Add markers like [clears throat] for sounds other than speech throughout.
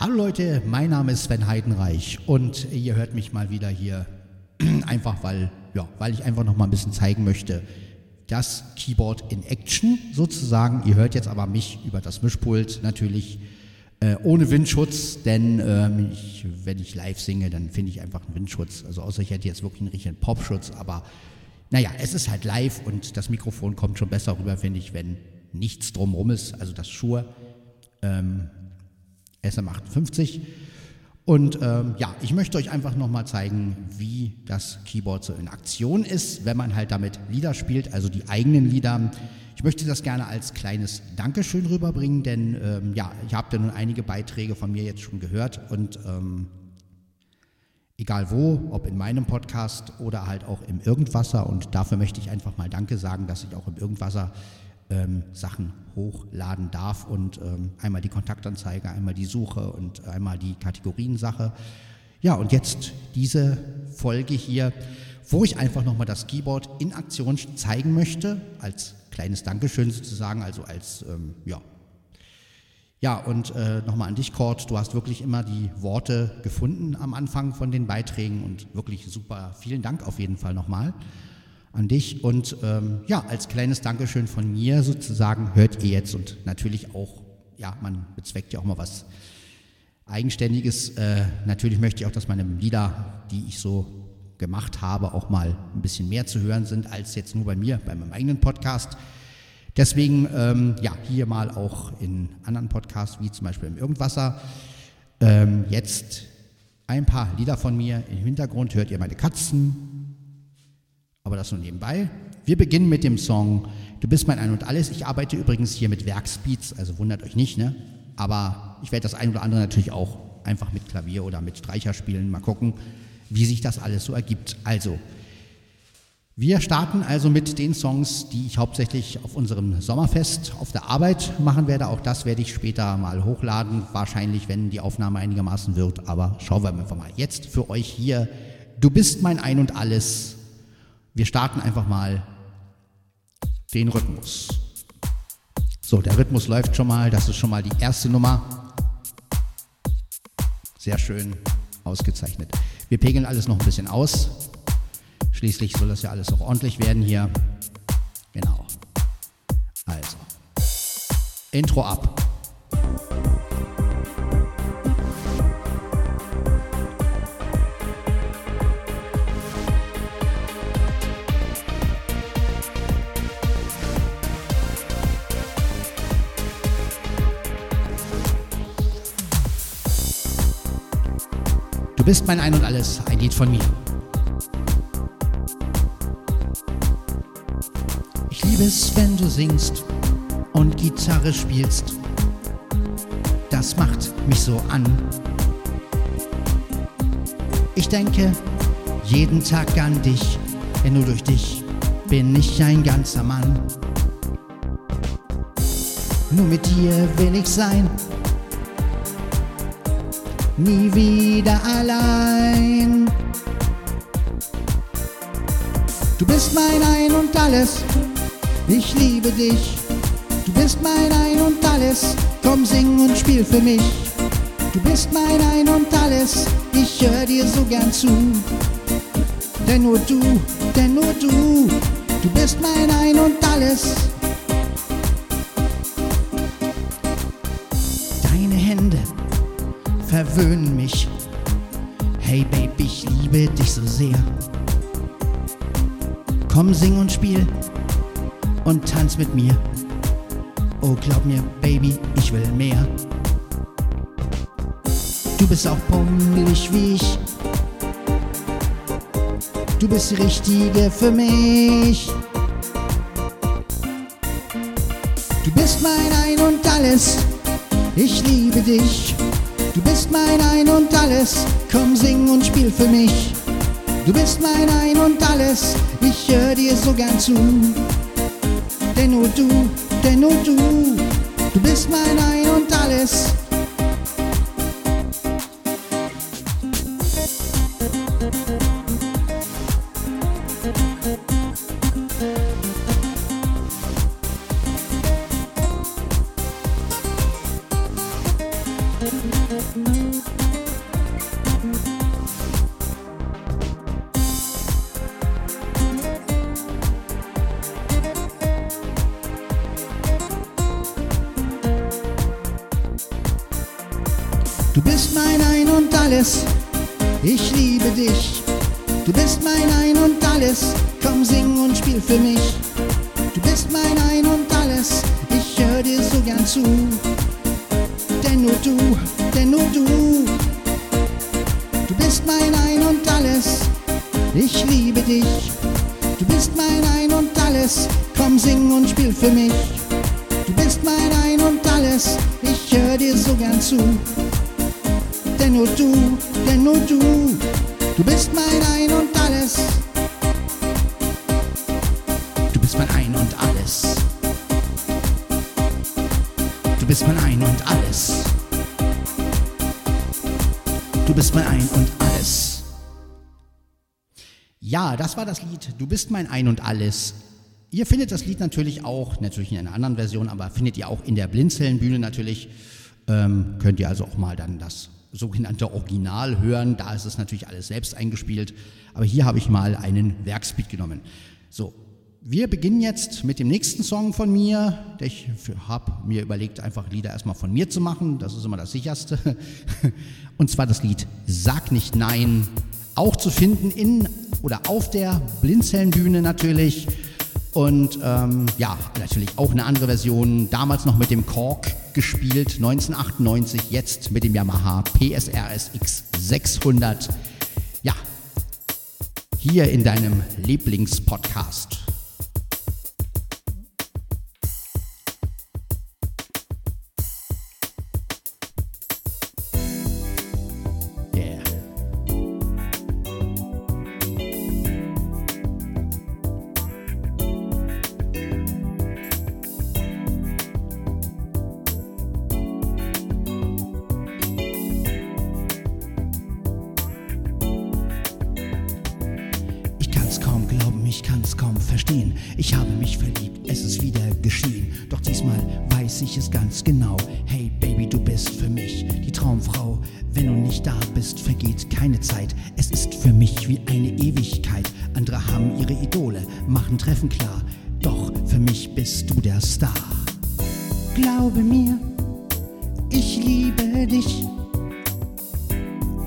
Hallo Leute, mein Name ist Sven Heidenreich und ihr hört mich mal wieder hier [clears throat] einfach, weil, ja, weil ich einfach noch mal ein bisschen zeigen möchte, das Keyboard in Action sozusagen. Ihr hört jetzt aber mich über das Mischpult natürlich äh, ohne Windschutz, denn ähm, ich, wenn ich live singe, dann finde ich einfach einen Windschutz. Also außer ich hätte jetzt wirklich einen richtigen Popschutz, aber naja, es ist halt live und das Mikrofon kommt schon besser rüber, finde ich, wenn nichts drumherum ist. Also das Schuhe ähm, SM58. Und ähm, ja, ich möchte euch einfach nochmal zeigen, wie das Keyboard so in Aktion ist, wenn man halt damit Lieder spielt, also die eigenen Lieder. Ich möchte das gerne als kleines Dankeschön rüberbringen, denn ähm, ja, ich habe ja nun einige Beiträge von mir jetzt schon gehört und ähm, egal wo, ob in meinem Podcast oder halt auch im Irgendwasser und dafür möchte ich einfach mal Danke sagen, dass ich auch im Irgendwasser ähm, Sachen hochladen darf und ähm, einmal die Kontaktanzeige, einmal die Suche und einmal die Kategoriensache. Ja, und jetzt diese Folge hier, wo ich einfach nochmal das Keyboard in Aktion zeigen möchte, als kleines Dankeschön sozusagen, also als, ähm, ja. Ja, und äh, nochmal an dich, Cord, du hast wirklich immer die Worte gefunden am Anfang von den Beiträgen und wirklich super. Vielen Dank auf jeden Fall nochmal an dich. Und ähm, ja, als kleines Dankeschön von mir sozusagen hört ihr jetzt und natürlich auch, ja, man bezweckt ja auch mal was Eigenständiges. Äh, natürlich möchte ich auch, dass meine Lieder, die ich so gemacht habe, auch mal ein bisschen mehr zu hören sind, als jetzt nur bei mir, bei meinem eigenen Podcast. Deswegen, ähm, ja, hier mal auch in anderen Podcasts, wie zum Beispiel im Irgendwasser. Ähm, jetzt ein paar Lieder von mir. Im Hintergrund hört ihr meine Katzen, aber das nur nebenbei. Wir beginnen mit dem Song Du bist mein Ein und Alles. Ich arbeite übrigens hier mit Werkspeeds, also wundert euch nicht, ne? Aber ich werde das ein oder andere natürlich auch einfach mit Klavier oder mit Streicher spielen. Mal gucken, wie sich das alles so ergibt. Also, wir starten also mit den Songs, die ich hauptsächlich auf unserem Sommerfest auf der Arbeit machen werde. Auch das werde ich später mal hochladen, wahrscheinlich, wenn die Aufnahme einigermaßen wird. Aber schauen wir einfach mal. Jetzt für euch hier, du bist mein Ein und Alles wir starten einfach mal den Rhythmus. So, der Rhythmus läuft schon mal. Das ist schon mal die erste Nummer. Sehr schön ausgezeichnet. Wir pegeln alles noch ein bisschen aus. Schließlich soll das ja alles auch ordentlich werden hier. Genau. Also. Intro ab. Bist mein Ein und Alles, ein Lied von mir. Ich liebe es, wenn du singst und Gitarre spielst. Das macht mich so an. Ich denke jeden Tag an dich, denn nur durch dich bin ich ein ganzer Mann. Nur mit dir will ich sein nie wieder allein. Du bist mein Ein und alles, ich liebe dich. Du bist mein Ein und alles, komm sing und spiel für mich. Du bist mein Ein und alles, ich hör dir so gern zu. Denn nur du, denn nur du, du bist mein Ein und alles. Verwöhnen mich. Hey Baby, ich liebe dich so sehr. Komm, sing und spiel und tanz mit mir. Oh, glaub mir, Baby, ich will mehr. Du bist auch pummelig wie ich. Du bist die Richtige für mich. Du bist mein Ein und alles. Ich liebe dich. Du bist mein Ein und Alles, komm sing und spiel für mich. Du bist mein Ein und Alles, ich höre dir so gern zu. Denn nur du, denn nur du, du bist mein Ein und Alles. Spiel für mich. Du bist mein Ein und alles, ich hör dir so gern zu. Denn nur du, denn nur du, du bist mein Ein und alles, ich liebe dich. Du bist mein Ein und alles, komm sing und spiel für mich. Du bist mein Ein und alles, ich hör dir so gern zu. Denn nur du, denn nur du, du bist mein Ein und alles. Bist mein Ein und alles. Du bist mein Ein und alles. Ja, das war das Lied Du bist mein Ein und alles. Ihr findet das Lied natürlich auch, natürlich in einer anderen Version, aber findet ihr auch in der Blinzelnbühne natürlich. Ähm, könnt ihr also auch mal dann das sogenannte Original hören. Da ist es natürlich alles selbst eingespielt. Aber hier habe ich mal einen Werksbeat genommen. So, wir beginnen jetzt mit dem nächsten Song von mir. Ich habe mir überlegt, einfach Lieder erstmal von mir zu machen. Das ist immer das sicherste. [laughs] Und zwar das Lied Sag nicht Nein. Auch zu finden in oder auf der Blinzelnbühne natürlich. Und ähm, ja, natürlich auch eine andere Version. Damals noch mit dem Kork gespielt, 1998, jetzt mit dem Yamaha PSRS X600. Ja, hier in deinem Lieblingspodcast. Treffen klar, doch für mich bist du der Star. Glaube mir, ich liebe dich.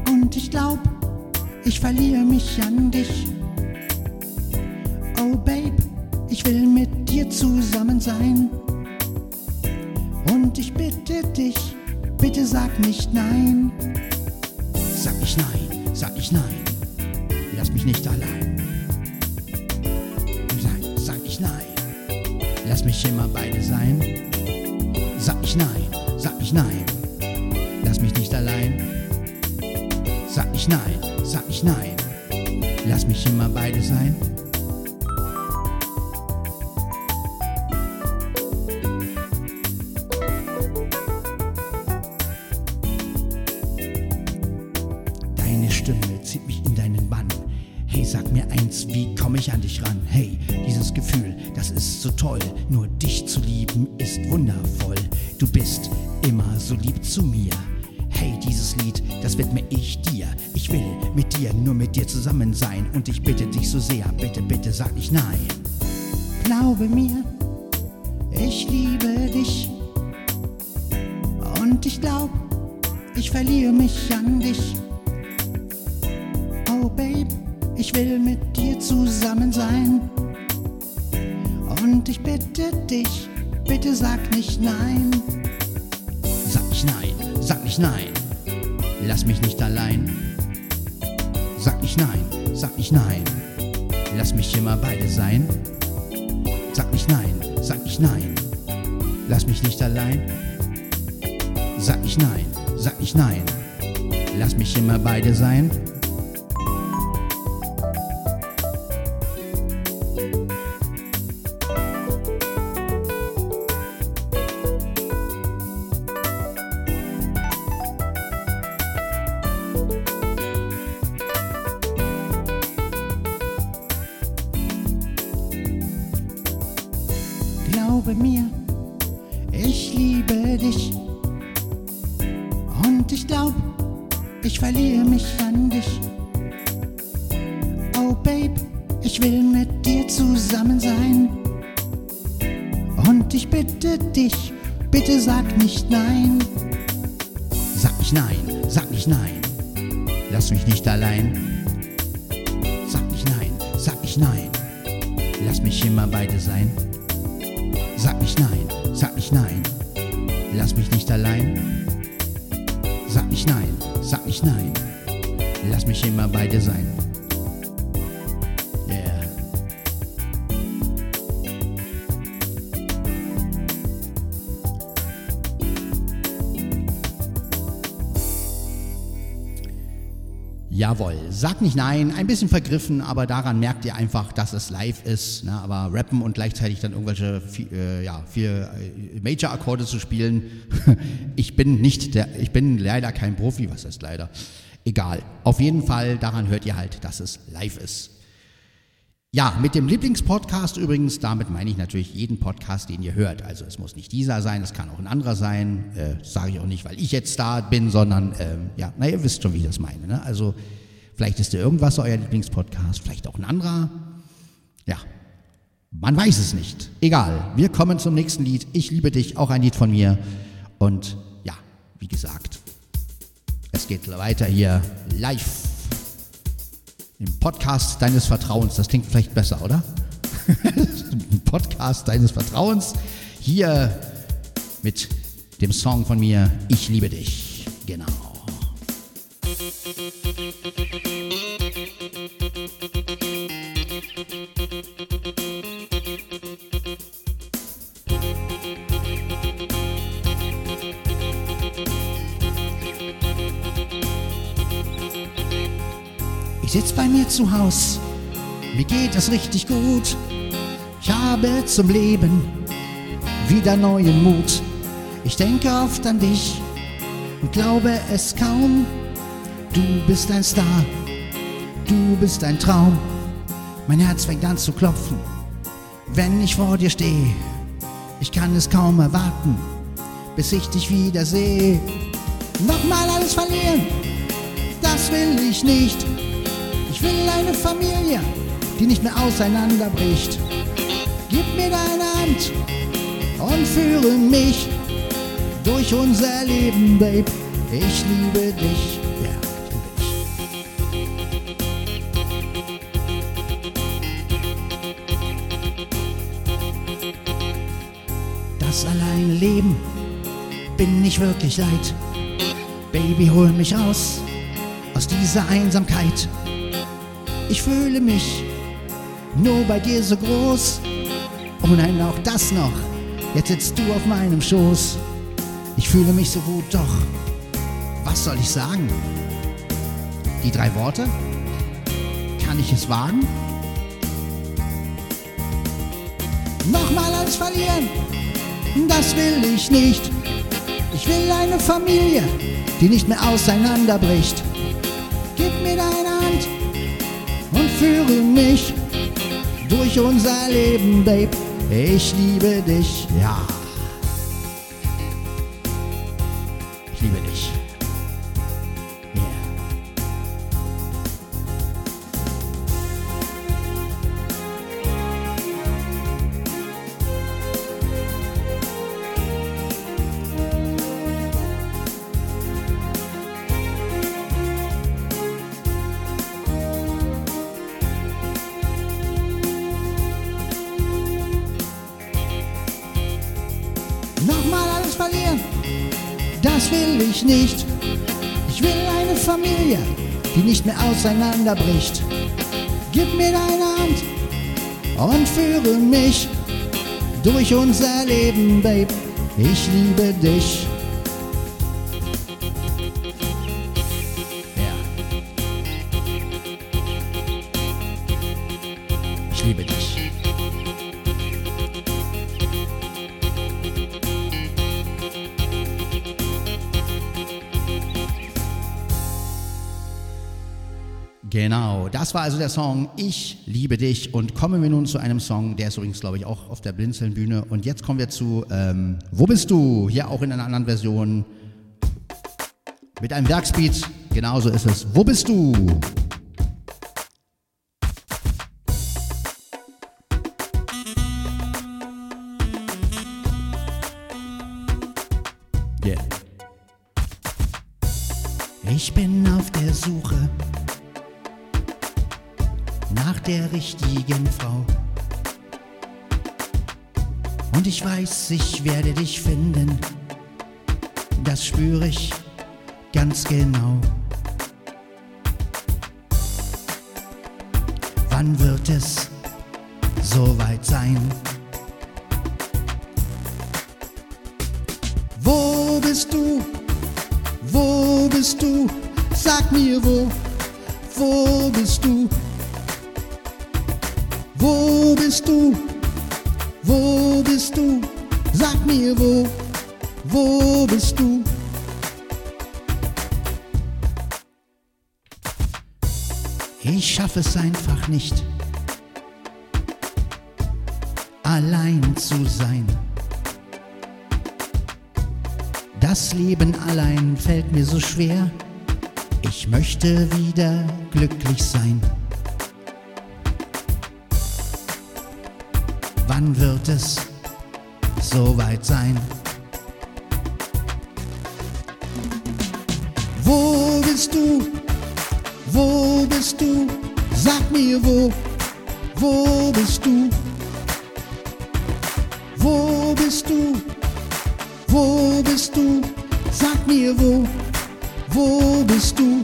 Und ich glaub, ich verliere mich an dich. Oh Babe, ich will mit dir zusammen sein. Und ich bitte dich, bitte sag nicht nein. Sag ich nein, sag ich nein. Lass mich nicht allein. Lass mich immer beide sein. Sag ich nein, sag ich nein. Lass mich nicht allein. Sag ich nein, sag ich nein. Lass mich immer beide sein. Deine Stimme zieht mich in deinen Bann. Hey, sag mir eins, wie komme ich an dich ran? Hey, Gefühl, das ist so toll. Nur dich zu lieben ist wundervoll. Du bist immer so lieb zu mir. Hey, dieses Lied, das widme ich dir. Ich will mit dir, nur mit dir zusammen sein. Und ich bitte dich so sehr, bitte, bitte sag nicht nein. Glaube mir, ich liebe dich. Und ich glaub, ich verliere mich an dich. Oh, Babe. Ich will mit dir zusammen sein. Und ich bitte dich, bitte sag nicht nein. Sag nicht nein, sag nicht nein. Lass mich nicht allein. Sag nicht nein, sag nicht nein. Lass mich immer beide sein. Sag nicht nein, sag nicht nein. Lass mich nicht allein. Sag nicht nein, sag nicht nein. Lass mich immer beide sein. glaube mir, ich liebe dich. Und ich glaub, ich verliere mich an dich. Oh Babe, ich will mit dir zusammen sein. Und ich bitte dich, bitte sag nicht nein. Sag nicht nein, sag nicht nein. Lass mich nicht allein. Nicht nein, sag nicht nein. Lass mich immer bei dir sein. Jawohl, sag nicht nein, ein bisschen vergriffen, aber daran merkt ihr einfach, dass es live ist. Ne? Aber rappen und gleichzeitig dann irgendwelche äh, ja, vier äh, Major-Akkorde zu spielen, [laughs] ich bin nicht der, ich bin leider kein Profi, was heißt leider? Egal. Auf jeden Fall, daran hört ihr halt, dass es live ist. Ja, mit dem Lieblingspodcast übrigens, damit meine ich natürlich jeden Podcast, den ihr hört. Also es muss nicht dieser sein, es kann auch ein anderer sein. Äh, Sage ich auch nicht, weil ich jetzt da bin, sondern äh, ja, na ihr wisst schon, wie ich das meine. Ne? Also vielleicht ist der irgendwas euer Lieblingspodcast, vielleicht auch ein anderer. Ja, man weiß es nicht. Egal, wir kommen zum nächsten Lied. Ich liebe dich, auch ein Lied von mir. Und ja, wie gesagt, es geht weiter hier live im Podcast deines Vertrauens. Das klingt vielleicht besser, oder? [laughs] Im Podcast deines Vertrauens. Hier mit dem Song von mir Ich liebe dich. Genau. Ich sitz bei mir zu Haus, mir geht es richtig gut. Ich habe zum Leben wieder neuen Mut. Ich denke oft an dich und glaube es kaum. Du bist ein Star, du bist ein Traum. Mein Herz fängt an zu klopfen, wenn ich vor dir stehe. Ich kann es kaum erwarten, bis ich dich wiedersehe. Nochmal alles verlieren, das will ich nicht. Ich will eine Familie, die nicht mehr auseinanderbricht. Gib mir deine Hand und führe mich durch unser Leben, Babe. Ich liebe dich. Ja. Das alleine Leben bin ich wirklich leid. Baby, hol mich raus aus dieser Einsamkeit. Ich fühle mich nur bei dir so groß. Oh nein, auch das noch. Jetzt sitzt du auf meinem Schoß. Ich fühle mich so gut, doch. Was soll ich sagen? Die drei Worte? Kann ich es wagen? Nochmal alles verlieren? Das will ich nicht. Ich will eine Familie, die nicht mehr auseinanderbricht. Gib mir deine führe mich durch unser Leben, Babe. Ich liebe dich, ja. Will ich nicht. Ich will eine Familie, die nicht mehr auseinanderbricht. Gib mir deine Hand und führe mich durch unser Leben, Babe. Ich liebe dich. Genau, das war also der Song Ich liebe dich und kommen wir nun zu einem Song, der ist übrigens, glaube ich, auch auf der Blinzeln-Bühne und jetzt kommen wir zu ähm, Wo bist du? Hier auch in einer anderen Version mit einem Werksbeat, genauso ist es. Wo bist du? Yeah. Ich bin auf der Suche der richtigen Frau. Und ich weiß, ich werde dich finden, das spüre ich ganz genau. Wann wird es soweit sein? Wo bist du? Wo bist du? Sag mir wo, wo bist du? Wo bist du? Wo bist du? Sag mir wo, wo bist du? Ich schaffe es einfach nicht, allein zu sein. Das Leben allein fällt mir so schwer. Ich möchte wieder glücklich sein. Wann wird es soweit sein? Wo bist du? Wo bist du? Sag mir wo, wo bist du? Wo bist du? Wo bist du? Sag mir wo, wo bist du?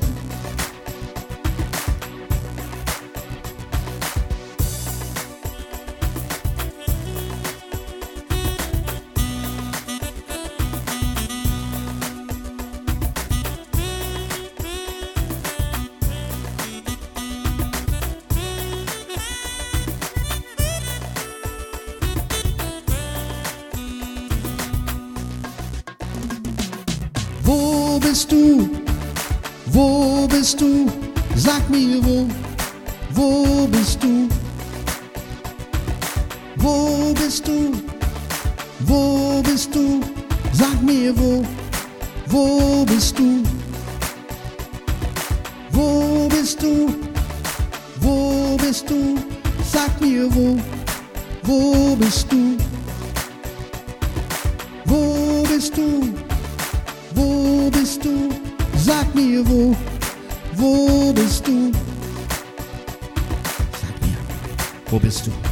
Wo bist du? Wo bist du? Wo bist du? Sag mir wo, wo bist du? Wo bist du? Wo bist du? Sag mir wo, wo bist du? Sag mir, wo bist du?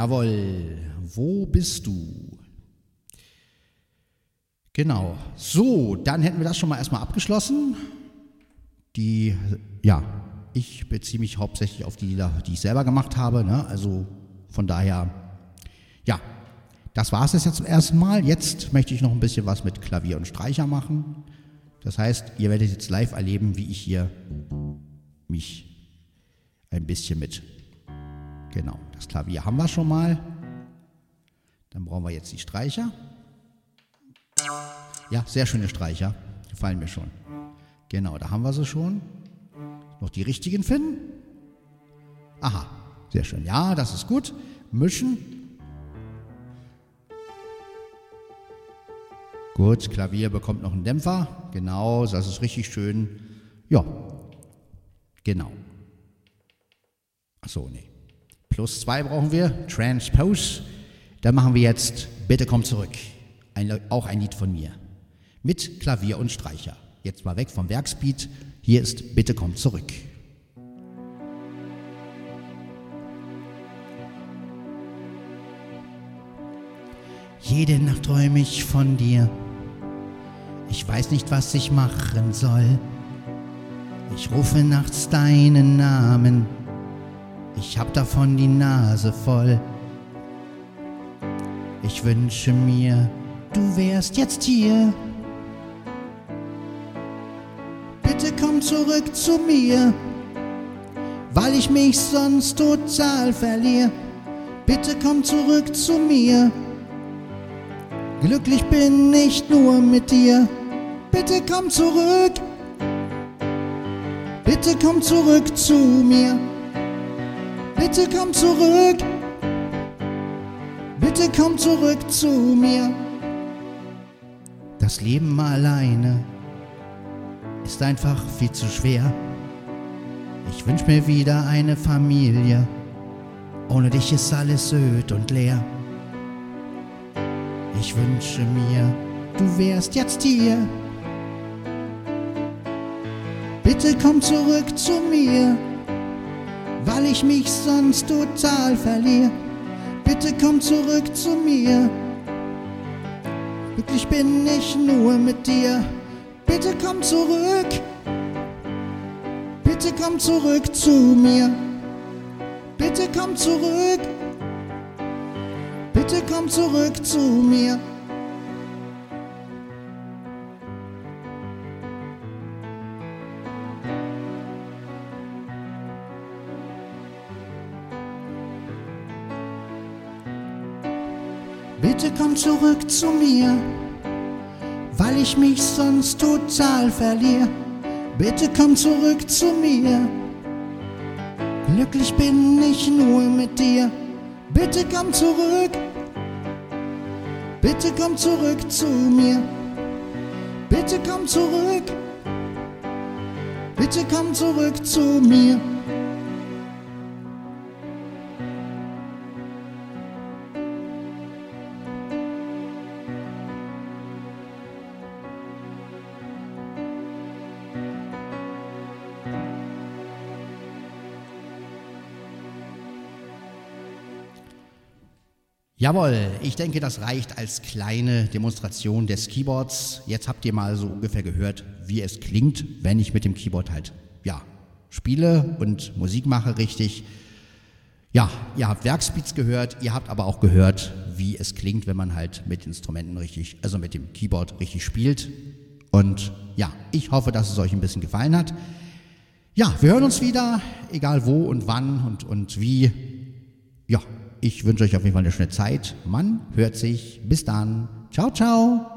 Jawohl, wo bist du? Genau. So, dann hätten wir das schon mal erstmal abgeschlossen. Die, ja, ich beziehe mich hauptsächlich auf die Lieder, die ich selber gemacht habe. Ne? Also von daher, ja, das war es jetzt zum ersten Mal. Jetzt möchte ich noch ein bisschen was mit Klavier und Streicher machen. Das heißt, ihr werdet jetzt live erleben, wie ich hier mich ein bisschen mit. Genau, das Klavier haben wir schon mal. Dann brauchen wir jetzt die Streicher. Ja, sehr schöne Streicher. Gefallen mir schon. Genau, da haben wir sie schon. Noch die richtigen finden? Aha, sehr schön. Ja, das ist gut. Mischen. Gut, Klavier bekommt noch einen Dämpfer. Genau, das ist richtig schön. Ja, genau. Achso, nee. Plus zwei brauchen wir. Transpose. Dann machen wir jetzt Bitte komm zurück. Ein, auch ein Lied von mir. Mit Klavier und Streicher. Jetzt mal weg vom Werksbeat. Hier ist Bitte komm zurück. Jede Nacht träume ich von dir. Ich weiß nicht, was ich machen soll. Ich rufe nachts deinen Namen. Ich hab davon die Nase voll. Ich wünsche mir, du wärst jetzt hier. Bitte komm zurück zu mir, weil ich mich sonst total verliere. Bitte komm zurück zu mir. Glücklich bin ich nur mit dir. Bitte komm zurück. Bitte komm zurück zu mir. Bitte komm zurück. Bitte komm zurück zu mir. Das Leben alleine ist einfach viel zu schwer. Ich wünsch mir wieder eine Familie. Ohne dich ist alles öd und leer. Ich wünsche mir, du wärst jetzt hier. Bitte komm zurück zu mir, weil ich mich sonst total verliere. Bitte komm zurück zu mir. Glücklich bin ich nur mit dir. Bitte komm zurück. Bitte komm zurück zu mir. Bitte komm zurück. Bitte komm zurück zu mir. Bitte komm zurück zu mir, weil ich mich sonst total verliere. Bitte komm zurück zu mir. Glücklich bin ich nur mit dir. Bitte komm zurück. Bitte komm zurück zu mir. Bitte komm zurück. Bitte komm zurück zu mir. Jawohl, ich denke, das reicht als kleine Demonstration des Keyboards. Jetzt habt ihr mal so ungefähr gehört, wie es klingt, wenn ich mit dem Keyboard halt, ja, spiele und Musik mache richtig. Ja, ihr habt Werkspeeds gehört, ihr habt aber auch gehört, wie es klingt, wenn man halt mit Instrumenten richtig, also mit dem Keyboard richtig spielt. Und ja, ich hoffe, dass es euch ein bisschen gefallen hat. Ja, wir hören uns wieder, egal wo und wann und, und wie. Ja, ich wünsche euch auf jeden Fall eine schöne Zeit. Man hört sich. Bis dann. Ciao, ciao.